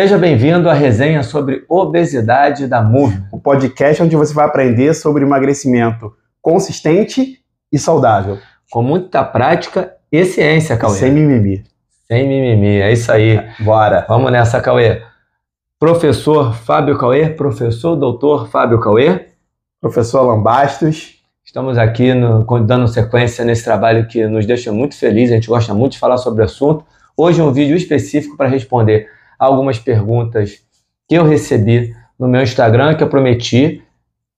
Seja bem-vindo à resenha sobre obesidade da Move. O podcast onde você vai aprender sobre emagrecimento consistente e saudável. Com muita prática e ciência, Cauê. Sem mimimi. Sem mimimi, é isso aí. Bora. Vamos nessa, Cauê. Professor Fábio Cauê, professor doutor Fábio Cauê. Professor Lambastos. Estamos aqui no, dando sequência nesse trabalho que nos deixa muito felizes, a gente gosta muito de falar sobre o assunto. Hoje é um vídeo específico para responder algumas perguntas que eu recebi no meu Instagram, que eu prometi,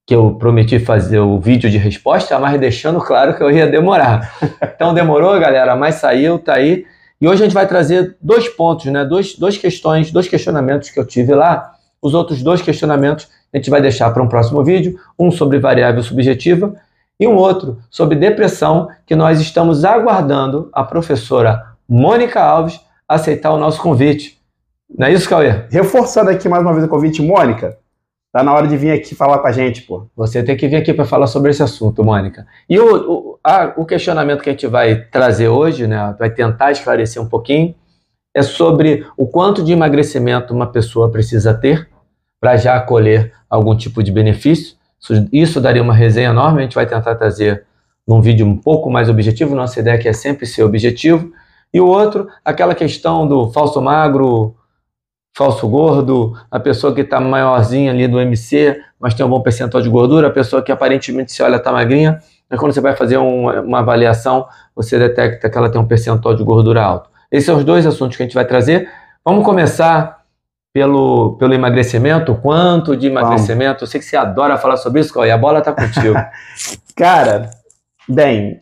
que eu prometi fazer o vídeo de resposta, mas deixando claro que eu ia demorar. Então demorou, galera, mas saiu, tá aí. E hoje a gente vai trazer dois pontos, né? Dois, dois questões, dois questionamentos que eu tive lá. Os outros dois questionamentos a gente vai deixar para um próximo vídeo, um sobre variável subjetiva e um outro sobre depressão, que nós estamos aguardando a professora Mônica Alves aceitar o nosso convite. Não é isso, Cauê? Reforçando aqui mais uma vez o convite, Mônica, tá na hora de vir aqui falar com a gente, pô. Você tem que vir aqui para falar sobre esse assunto, Mônica. E o, o, a, o questionamento que a gente vai trazer hoje, né, vai tentar esclarecer um pouquinho, é sobre o quanto de emagrecimento uma pessoa precisa ter para já acolher algum tipo de benefício. Isso, isso daria uma resenha enorme, a gente vai tentar trazer num vídeo um pouco mais objetivo, nossa ideia aqui é sempre ser objetivo. E o outro, aquela questão do falso magro, falso gordo, a pessoa que está maiorzinha ali do MC, mas tem um bom percentual de gordura, a pessoa que aparentemente se olha está magrinha, mas quando você vai fazer um, uma avaliação, você detecta que ela tem um percentual de gordura alto. Esses são os dois assuntos que a gente vai trazer. Vamos começar pelo, pelo emagrecimento, quanto de emagrecimento? Vamos. Eu sei que você adora falar sobre isso, e a bola está contigo. Cara, bem,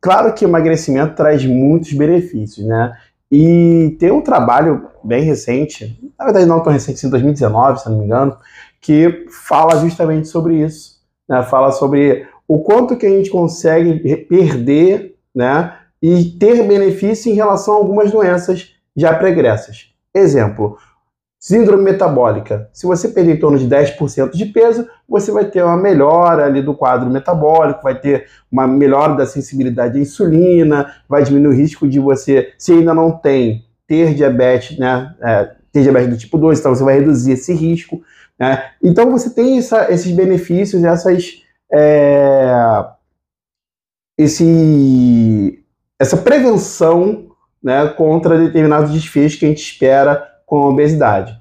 claro que o emagrecimento traz muitos benefícios, né? E tem um trabalho bem recente, na verdade não tão recente, em 2019, se não me engano, que fala justamente sobre isso. Né? Fala sobre o quanto que a gente consegue perder né? e ter benefício em relação a algumas doenças já pregressas. Exemplo, Síndrome metabólica. Se você perder em torno de 10% de peso, você vai ter uma melhora ali do quadro metabólico, vai ter uma melhora da sensibilidade à insulina, vai diminuir o risco de você, se ainda não tem, ter diabetes, né? É, ter diabetes do tipo 2, então você vai reduzir esse risco. Né? Então você tem essa, esses benefícios, essas. É, esse, essa prevenção né, contra determinados desfechos que a gente espera com obesidade.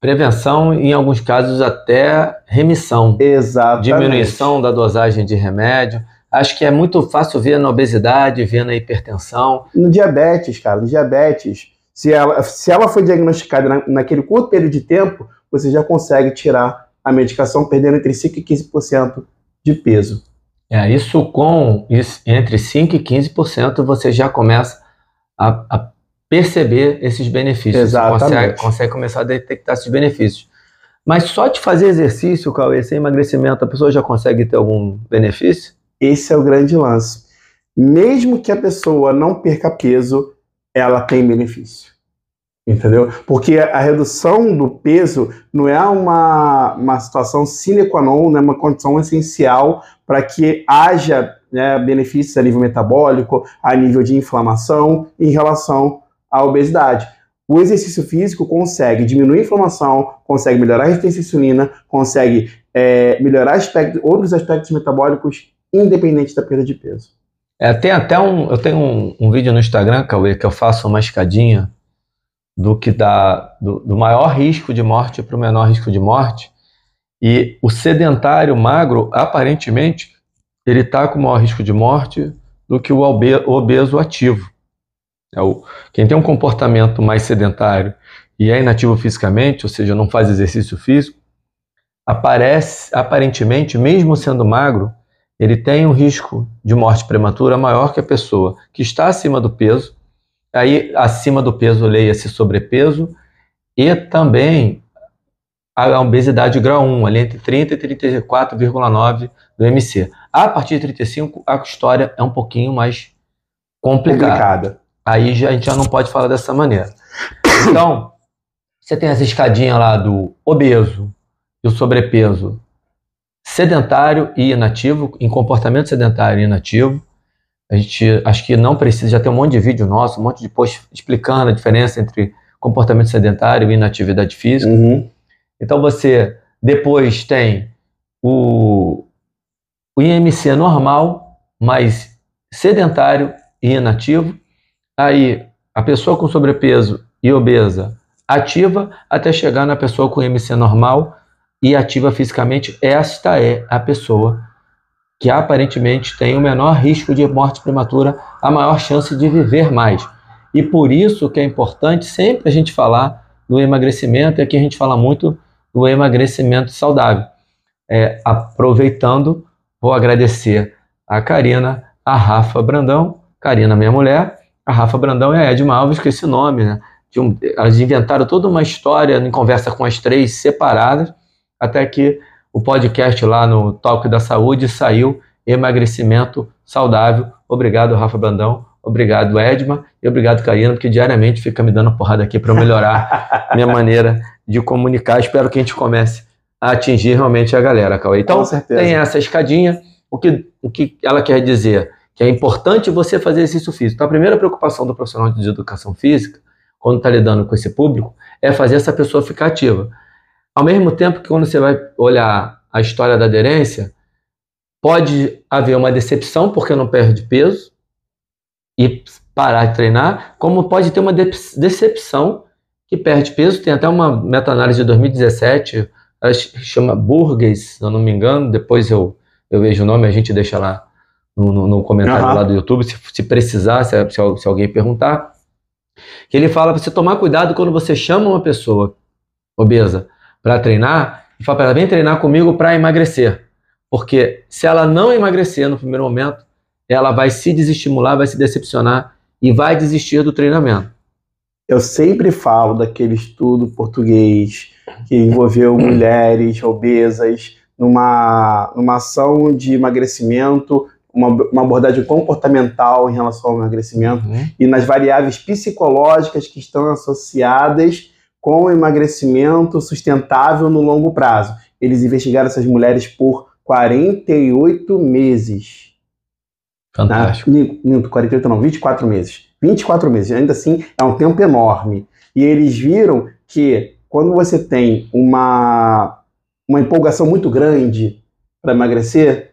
Prevenção, em alguns casos, até remissão. Exatamente. Diminuição da dosagem de remédio. Acho que é muito fácil ver na obesidade, ver na hipertensão. No diabetes, cara, no diabetes. Se ela, se ela foi diagnosticada na, naquele curto período de tempo, você já consegue tirar a medicação perdendo entre 5% e 15% de peso. É, isso com isso, entre 5% e 15% você já começa a, a perceber esses benefícios. Exatamente. Você consegue, consegue começar a detectar esses benefícios. Mas só de fazer exercício, Cauê, sem emagrecimento, a pessoa já consegue ter algum benefício? Esse é o grande lance. Mesmo que a pessoa não perca peso, ela tem benefício. Entendeu? Porque a redução do peso não é uma, uma situação sine qua non, né, uma condição essencial para que haja né, benefícios a nível metabólico, a nível de inflamação, em relação a obesidade. O exercício físico consegue diminuir a inflamação, consegue melhorar a resistência à insulina, consegue é, melhorar outros aspectos metabólicos, independente da perda de peso. É, tem até um. Eu tenho um, um, vídeo no Instagram, Cauê, que eu faço uma escadinha do que dá do, do maior risco de morte para o menor risco de morte. E o sedentário magro, aparentemente, ele está com maior risco de morte do que o obeso ativo. É quem tem um comportamento mais sedentário e é inativo fisicamente, ou seja, não faz exercício físico, aparece, aparentemente, mesmo sendo magro, ele tem um risco de morte prematura maior que a pessoa que está acima do peso. Aí, acima do peso, leia-se sobrepeso e também a obesidade grau 1, ali entre 30 e 34,9 do MC. A partir de 35, a história é um pouquinho mais complicada. complicada. Aí já, a gente já não pode falar dessa maneira. Então, você tem essa escadinha lá do obeso e o sobrepeso sedentário e inativo, em comportamento sedentário e inativo. A gente acho que não precisa, já tem um monte de vídeo nosso, um monte de post explicando a diferença entre comportamento sedentário e inatividade física. Uhum. Então você depois tem o, o IMC normal, mais sedentário e inativo. Aí a pessoa com sobrepeso e obesa ativa até chegar na pessoa com IMC normal e ativa fisicamente. Esta é a pessoa que aparentemente tem o menor risco de morte prematura, a maior chance de viver mais. E por isso que é importante sempre a gente falar do emagrecimento, e aqui a gente fala muito do emagrecimento saudável. É, aproveitando, vou agradecer a Karina, a Rafa Brandão, Karina, minha mulher, a Rafa Brandão e a Edma Alves, com esse nome, né? Um, elas inventaram toda uma história em conversa com as três separadas, até que o podcast lá no Talk da Saúde saiu Emagrecimento Saudável. Obrigado, Rafa Brandão. Obrigado, Edma. E obrigado, Karina, porque diariamente fica me dando porrada aqui para melhorar minha maneira de comunicar. Espero que a gente comece a atingir realmente a galera, Cauê. Então, tem essa escadinha. O que, o que ela quer dizer? Que é importante você fazer exercício físico. Então, a primeira preocupação do profissional de educação física, quando está lidando com esse público, é fazer essa pessoa ficar ativa. Ao mesmo tempo que quando você vai olhar a história da aderência, pode haver uma decepção porque não perde peso, e parar de treinar, como pode ter uma decepção que perde peso. Tem até uma meta-análise de 2017, ela chama Burgues, se eu não me engano, depois eu, eu vejo o nome, a gente deixa lá no, no, no comentário uhum. lá do YouTube, se, se precisar, se, se, se alguém perguntar. Que ele fala para você tomar cuidado quando você chama uma pessoa obesa para treinar e fala para ela, vem treinar comigo para emagrecer. Porque se ela não emagrecer no primeiro momento, ela vai se desestimular, vai se decepcionar e vai desistir do treinamento. Eu sempre falo daquele estudo português que envolveu mulheres obesas numa, numa ação de emagrecimento, uma, uma abordagem comportamental em relação ao emagrecimento uhum. e nas variáveis psicológicas que estão associadas com o emagrecimento sustentável no longo prazo. Eles investigaram essas mulheres por 48 meses. Fantástico. Né? 48 não, 24 meses. 24 meses, ainda assim é um tempo enorme. E eles viram que quando você tem uma, uma empolgação muito grande para emagrecer,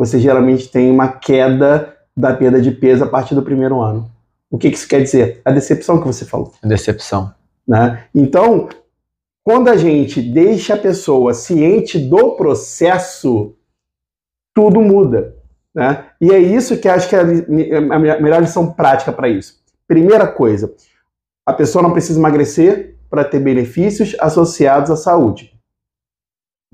você geralmente tem uma queda da perda de peso a partir do primeiro ano. O que, que isso quer dizer? A decepção que você falou. Decepção. Né? Então, quando a gente deixa a pessoa ciente do processo, tudo muda. Né? E é isso que acho que é a melhor lição prática para isso. Primeira coisa, a pessoa não precisa emagrecer para ter benefícios associados à saúde.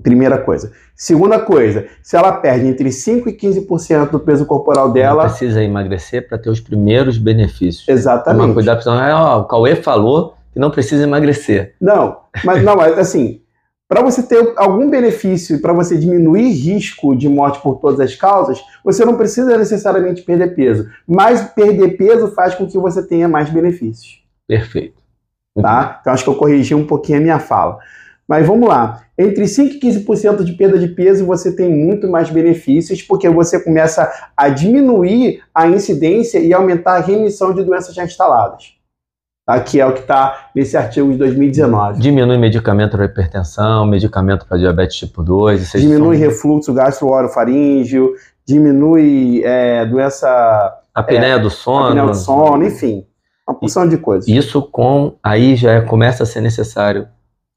Primeira coisa. Segunda coisa, se ela perde entre 5% e 15% do peso corporal dela. Não precisa emagrecer para ter os primeiros benefícios. Exatamente. Toma cuidado, senão, o Cauê falou que não precisa emagrecer. Não, mas não, assim, para você ter algum benefício, para você diminuir risco de morte por todas as causas, você não precisa necessariamente perder peso. Mas perder peso faz com que você tenha mais benefícios. Perfeito. Tá? Então acho que eu corrigi um pouquinho a minha fala. Mas vamos lá. Entre 5 e 15% de perda de peso você tem muito mais benefícios, porque você começa a diminuir a incidência e aumentar a remissão de doenças já instaladas tá? que é o que está nesse artigo de 2019. Diminui medicamento para hipertensão, medicamento para diabetes tipo 2. Diminui são... refluxo gastroorofaríngeo, diminui é, doença... Apneia é, do sono. Apneia do sono, enfim, uma porção de coisas. Isso com... Aí já começa a ser necessário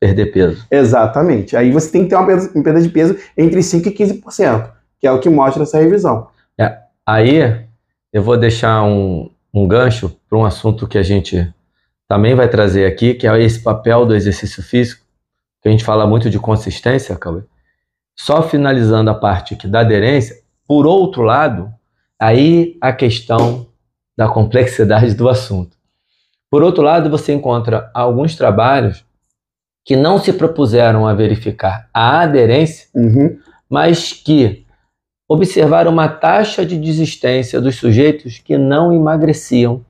perder peso. Exatamente. Aí você tem que ter uma perda, uma perda de peso entre 5% e 15%, que é o que mostra essa revisão. É, aí eu vou deixar um, um gancho para um assunto que a gente também vai trazer aqui, que é esse papel do exercício físico, que a gente fala muito de consistência, Cauê. Só finalizando a parte aqui da aderência, por outro lado, aí a questão da complexidade do assunto. Por outro lado, você encontra alguns trabalhos que não se propuseram a verificar a aderência, uhum. mas que observaram uma taxa de desistência dos sujeitos que não emagreciam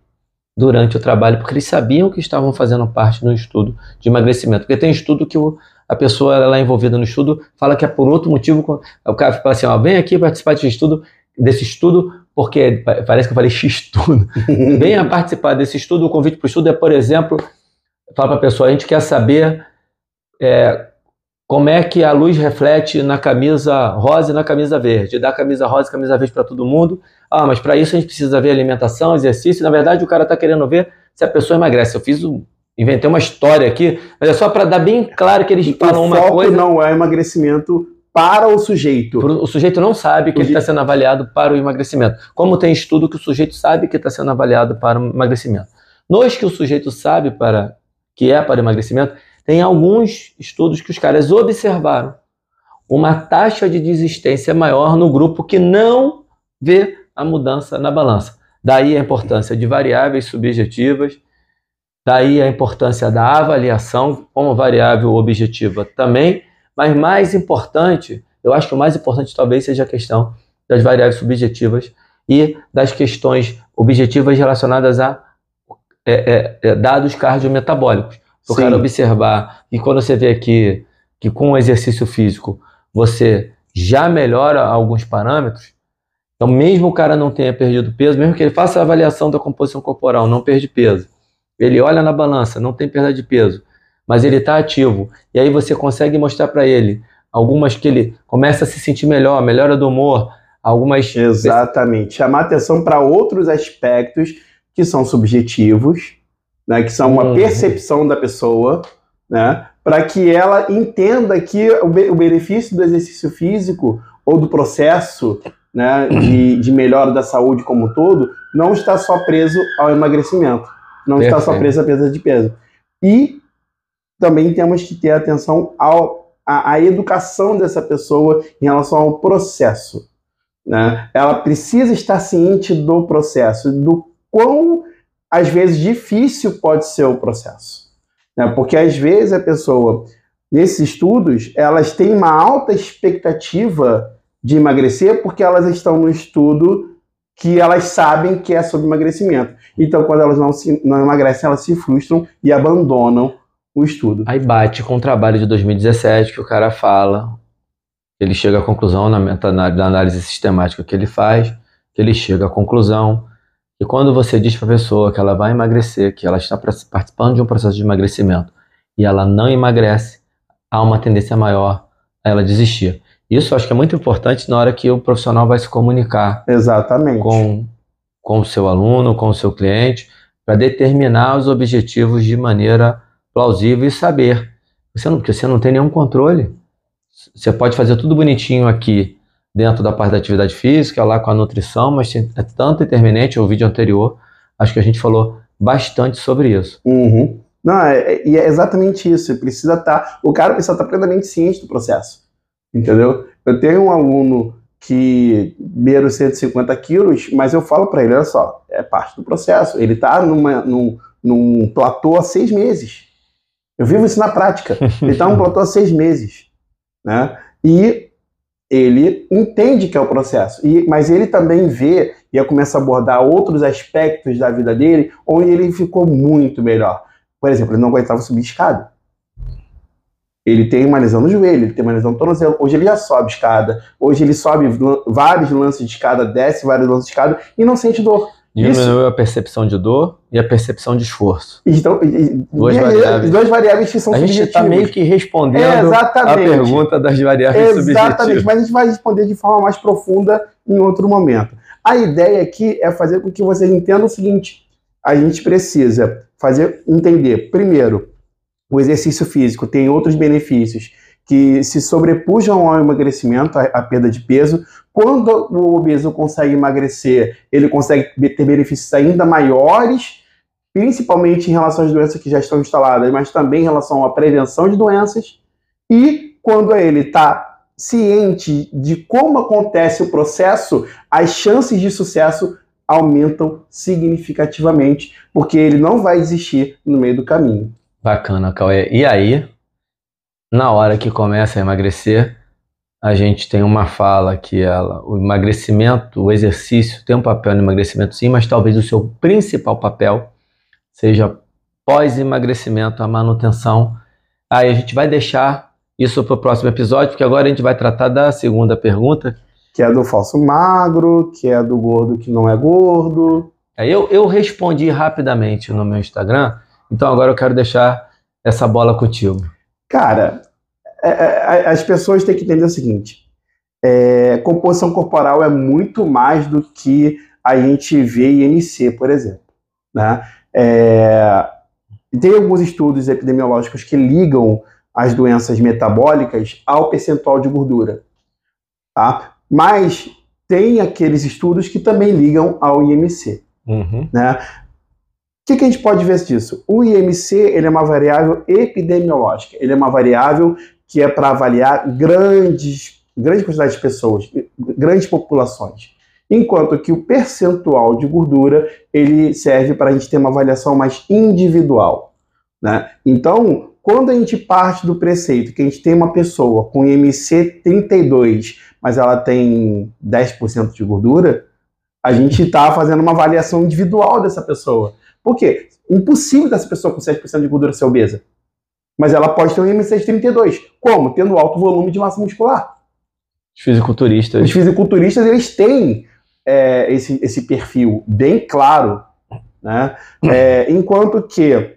durante o trabalho, porque eles sabiam que estavam fazendo parte do estudo de emagrecimento. Porque tem estudo que o, a pessoa ela é envolvida no estudo fala que é por outro motivo. O cara fala assim: ó, vem aqui participar desse estudo, desse estudo, porque parece que eu falei X estudo. Venha participar desse estudo. O convite para o estudo é, por exemplo, fala para a pessoa, a gente quer saber é, como é que a luz reflete na camisa rosa e na camisa verde. Dá camisa rosa e camisa verde para todo mundo. Ah, mas para isso a gente precisa ver alimentação, exercício. Na verdade, o cara está querendo ver se a pessoa emagrece. Eu fiz um, inventei uma história aqui, mas é só para dar bem claro que eles falam uma coisa. não é emagrecimento para o sujeito. O sujeito não sabe que o ele está sendo avaliado para o emagrecimento. Como tem estudo que o sujeito sabe que está sendo avaliado para o emagrecimento. Nos que o sujeito sabe para que é para o emagrecimento, tem alguns estudos que os caras observaram uma taxa de desistência maior no grupo que não vê a mudança na balança. Daí a importância de variáveis subjetivas, daí a importância da avaliação como variável objetiva também, mas mais importante, eu acho que o mais importante talvez seja a questão das variáveis subjetivas e das questões objetivas relacionadas a é, é, é dados cardiometabólicos o cara observar. E quando você vê aqui que com o exercício físico você já melhora alguns parâmetros, então mesmo o cara não tenha perdido peso, mesmo que ele faça a avaliação da composição corporal, não perde peso, ele olha na balança, não tem perda de peso, mas ele está ativo, e aí você consegue mostrar para ele algumas que ele começa a se sentir melhor, melhora do humor, algumas... Exatamente, chamar atenção para outros aspectos que são subjetivos, né, que são uma uhum. percepção da pessoa, né, para que ela entenda que o, o, benefício do exercício físico ou do processo né, de, de melhora da saúde como um todo não está só preso ao emagrecimento, não Perfeito. está só preso à perda de peso. E também temos que ter atenção ao, à, à educação dessa pessoa em relação ao processo. Né? Ela precisa estar ciente do processo, do quão às vezes difícil pode ser o processo. Né? Porque às vezes a pessoa, nesses estudos, elas têm uma alta expectativa de emagrecer porque elas estão no estudo que elas sabem que é sobre emagrecimento. Então, quando elas não, se, não emagrecem, elas se frustram e abandonam o estudo. Aí bate com o trabalho de 2017 que o cara fala, ele chega à conclusão na, na análise sistemática que ele faz, que ele chega à conclusão e quando você diz para a pessoa que ela vai emagrecer, que ela está participando de um processo de emagrecimento e ela não emagrece, há uma tendência maior a ela desistir. Isso eu acho que é muito importante na hora que o profissional vai se comunicar Exatamente. com, com o seu aluno, com o seu cliente, para determinar os objetivos de maneira plausível e saber. Você não, porque você não tem nenhum controle. Você pode fazer tudo bonitinho aqui dentro da parte da atividade física, lá com a nutrição, mas é tanto intermitente, o vídeo anterior, acho que a gente falou bastante sobre isso. Uhum. Não, é, é, e é, exatamente isso. Precisa estar, tá, o cara precisa estar tá plenamente ciente do processo, entendeu? Eu tenho um aluno que beira os 150 quilos, mas eu falo para ele, olha só, é parte do processo. Ele está num, num platô há seis meses. Eu vivo isso na prática. Ele está num platô há seis meses, né? E ele entende que é o processo, e, mas ele também vê e eu começo a abordar outros aspectos da vida dele onde ele ficou muito melhor. Por exemplo, ele não aguentava subir escada. Ele tem uma lesão no joelho, ele tem uma lesão no tornozelo. Hoje ele já sobe escada. Hoje ele sobe vários lances de escada, desce vários lances de escada e não sente dor. Diminuiu a percepção de dor e a percepção de esforço. Então, duas, e, variáveis. duas variáveis que são a subjetivas. A gente está meio que respondendo é, a pergunta das variáveis Exatamente, mas a gente vai responder de forma mais profunda em outro momento. A ideia aqui é fazer com que vocês entendam o seguinte: a gente precisa fazer entender, primeiro, o exercício físico tem outros benefícios que se sobrepujam ao emagrecimento, à perda de peso, quando o obeso consegue emagrecer, ele consegue ter benefícios ainda maiores, principalmente em relação às doenças que já estão instaladas, mas também em relação à prevenção de doenças. E quando ele está ciente de como acontece o processo, as chances de sucesso aumentam significativamente, porque ele não vai desistir no meio do caminho. Bacana, Cauê. E aí, na hora que começa a emagrecer, a gente tem uma fala que ela, o emagrecimento, o exercício tem um papel no emagrecimento sim, mas talvez o seu principal papel seja pós-emagrecimento, a manutenção. Aí a gente vai deixar isso para o próximo episódio, porque agora a gente vai tratar da segunda pergunta. Que é do falso magro, que é do gordo que não é gordo. Aí eu, eu respondi rapidamente no meu Instagram Então agora eu quero deixar essa bola contigo. Cara, é, é, as pessoas têm que entender o seguinte: é, composição corporal é muito mais do que a gente vê em IMC, por exemplo. Né? É, tem alguns estudos epidemiológicos que ligam as doenças metabólicas ao percentual de gordura. Tá? Mas tem aqueles estudos que também ligam ao IMC. Uhum. Né? Que, que, a gente pode ver disso? O IMC ele é uma variável epidemiológica, ele é uma variável que é para avaliar grandes, grande quantidade de pessoas, grandes populações. Enquanto que o percentual de gordura ele serve para a gente ter uma avaliação mais individual. Né? Então, quando a gente parte do preceito que a gente tem uma pessoa com IMC 32, mas ela tem 10% de gordura, a gente está fazendo uma avaliação individual dessa pessoa. Por quê? Impossível dessa pessoa com 7% de gordura ser obesa. Mas ela pode ter um IMC de 32. Como? Tendo alto volume de massa muscular. Os fisiculturistas. Os fisiculturistas, eles têm é, esse, esse perfil bem claro. Né? É, enquanto que,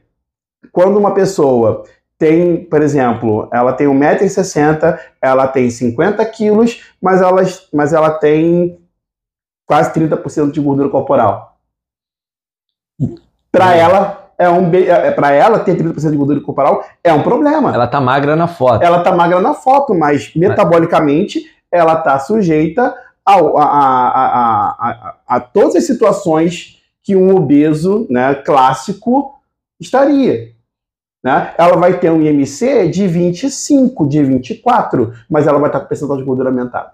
quando uma pessoa tem, por exemplo, ela tem 1,60m, ela tem 50 quilos, mas ela, mas ela tem quase 30% de gordura corporal. Para é. ela, é um é, para ela ter 30% de gordura corporal é um problema. Ela tá magra na foto. Ela tá magra na foto, mas metabolicamente ela tá sujeita a, a, a, a, a todas as situações que um obeso né, clássico estaria. Né? Ela vai ter um IMC de 25, de 24, mas ela vai estar com percentual de gordura aumentado.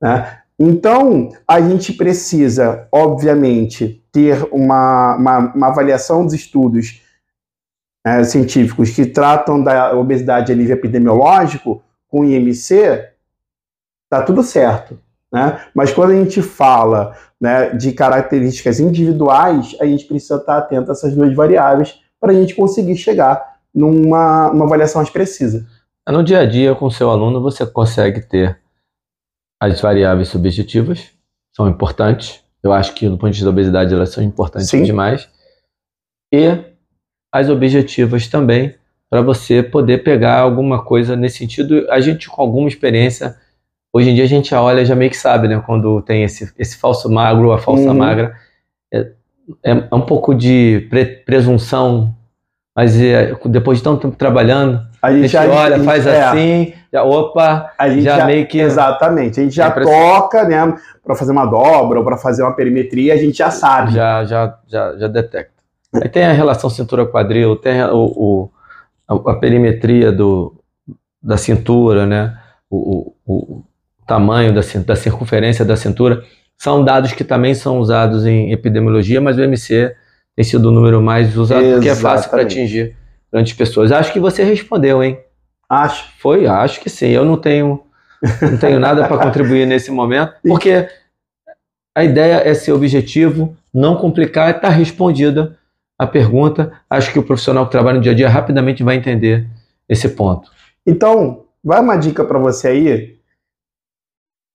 Né? Então, a gente precisa, obviamente, ter uma, uma, uma avaliação dos estudos é, científicos que tratam da obesidade a nível epidemiológico com IMC, tá tudo certo. Né? Mas quando a gente fala né, de características individuais, a gente precisa estar atento a essas duas variáveis para a gente conseguir chegar numa uma avaliação mais precisa. No dia a dia, com seu aluno, você consegue ter as variáveis subjetivas, são importantes. Eu acho que, do ponto de vista da obesidade, elas são importantes Sim. demais. E as objetivas também, para você poder pegar alguma coisa nesse sentido. A gente, com alguma experiência, hoje em dia a gente já olha, já meio que sabe, né? Quando tem esse, esse falso magro, a falsa uhum. magra. É, é, um pouco de pre presunção mas é, depois de tanto tempo trabalhando, a gente, a gente olha, a gente, faz é, assim, já, opa, a gente já, já, meio que. Exatamente, a gente já é toca, né, para fazer uma dobra ou para fazer uma perimetria, a gente já sabe. Já, já, já, já detecta. Aí tem a relação cintura-quadril, tem a, o, a, a, perimetria do, da cintura, né, o, o, o tamanho da, da circunferência da cintura. São dados que também são usados em epidemiologia, mas o MC tem sido o número mais usado Exatamente. porque é fácil para atingir grandes pessoas. Acho que você respondeu, hein? Acho. Foi, acho que sim. Eu não tenho, não tenho nada para contribuir nesse momento, porque a ideia é ser objetivo, não complicar, está respondida a pergunta. Acho que o profissional que trabalha no dia a dia rapidamente vai entender esse ponto. Então, vai uma dica para você aí.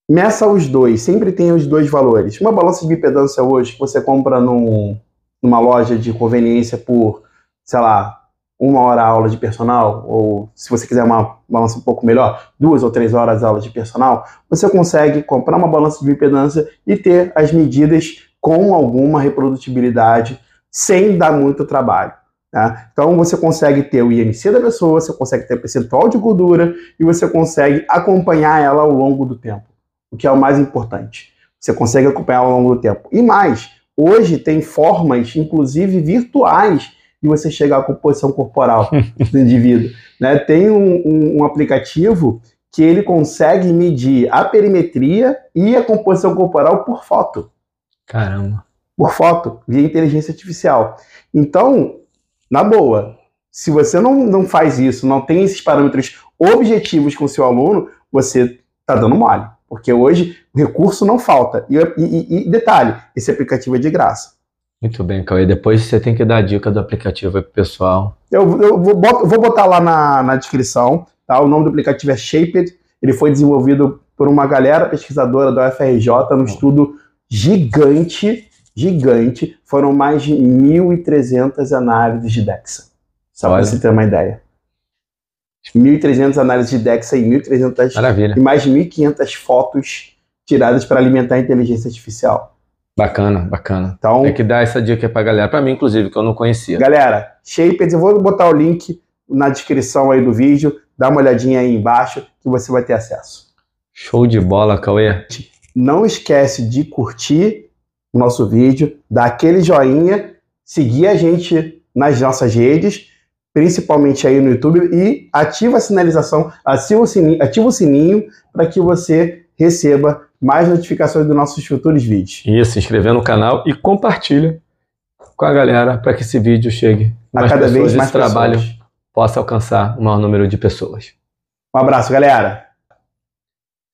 Meça os dois, sempre tem os dois valores. Uma balança de bipedância hoje que você compra num, numa loja de conveniência por, sei lá, uma hora aula de personal, ou se você quiser uma balança um pouco melhor, duas ou três horas de aula de personal, você consegue comprar uma balança de bioimpedância e ter as medidas com alguma reprodutibilidade sem dar muito trabalho. Tá? Então você consegue ter o IMC da pessoa, você consegue ter o percentual de gordura e você consegue acompanhar ela ao longo do tempo, o que é o mais importante. Você consegue acompanhar ao longo do tempo. E mais, Hoje tem formas, inclusive virtuais, de você chegar à composição corporal do indivíduo. Né? Tem um, um, um aplicativo que ele consegue medir a perimetria e a composição corporal por foto. Caramba. Por foto, via inteligência artificial. Então, na boa, se você não, não faz isso, não tem esses parâmetros objetivos com seu aluno, você está dando mole. Porque hoje o recurso não falta. E, e, e detalhe, esse aplicativo é de graça. Muito bem, Cauê. Depois você tem que dar a dica do aplicativo para o pessoal. Eu, eu vou, vou, botar lá na, na descrição. Tá? O nome do aplicativo é Shaped. Ele foi desenvolvido por uma galera pesquisadora da UFRJ num estudo gigante, gigante. Foram mais de 1.300 análises de DEXA. Só para você ter uma ideia. 1.300 análises de DEXA e 1.300 Maravilha. e mais de 1.500 fotos tiradas para alimentar a inteligência artificial. Bacana, bacana. Então, Tem que dar essa dica pra galera. Pra mim, inclusive, que eu não conhecia. galera, Shapers, eu vou botar o link na descrição aí do vídeo. Dá uma olhadinha aí embaixo que você vai ter acesso. Show de bola, Cauê. Não esquece de curtir o nosso vídeo, dar aquele joinha, seguir a gente nas nossas redes, principalmente aí no YouTube, e ativa a sinalização, ativa o sininho, ativa o sininho para que você receba mais notificações dos nossos futuros vídeos. E se inscrever no canal e compartilha com a galera para que esse vídeo chegue A mais cada pessoas vez mais esse trabalho pessoas. possa alcançar o maior número de pessoas. Um abraço, galera.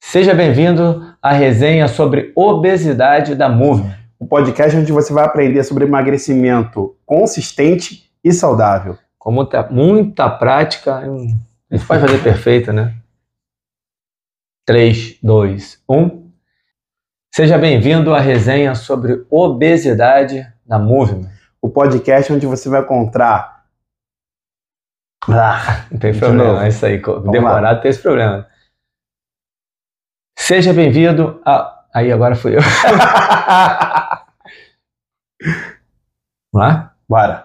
Seja bem-vindo à resenha sobre obesidade da Move. O podcast onde você vai aprender sobre emagrecimento consistente e saudável. Com muita, muita prática, hum, a gente pode fazer perfeita, né? 3, 2, 1. Seja bem-vindo à resenha sobre obesidade da Movement. O podcast onde você vai encontrar. Ah, Não tem problema, é isso aí. Demorado tem esse problema. Seja bem-vindo a. Aí agora fui eu. Vamos lá? Bora.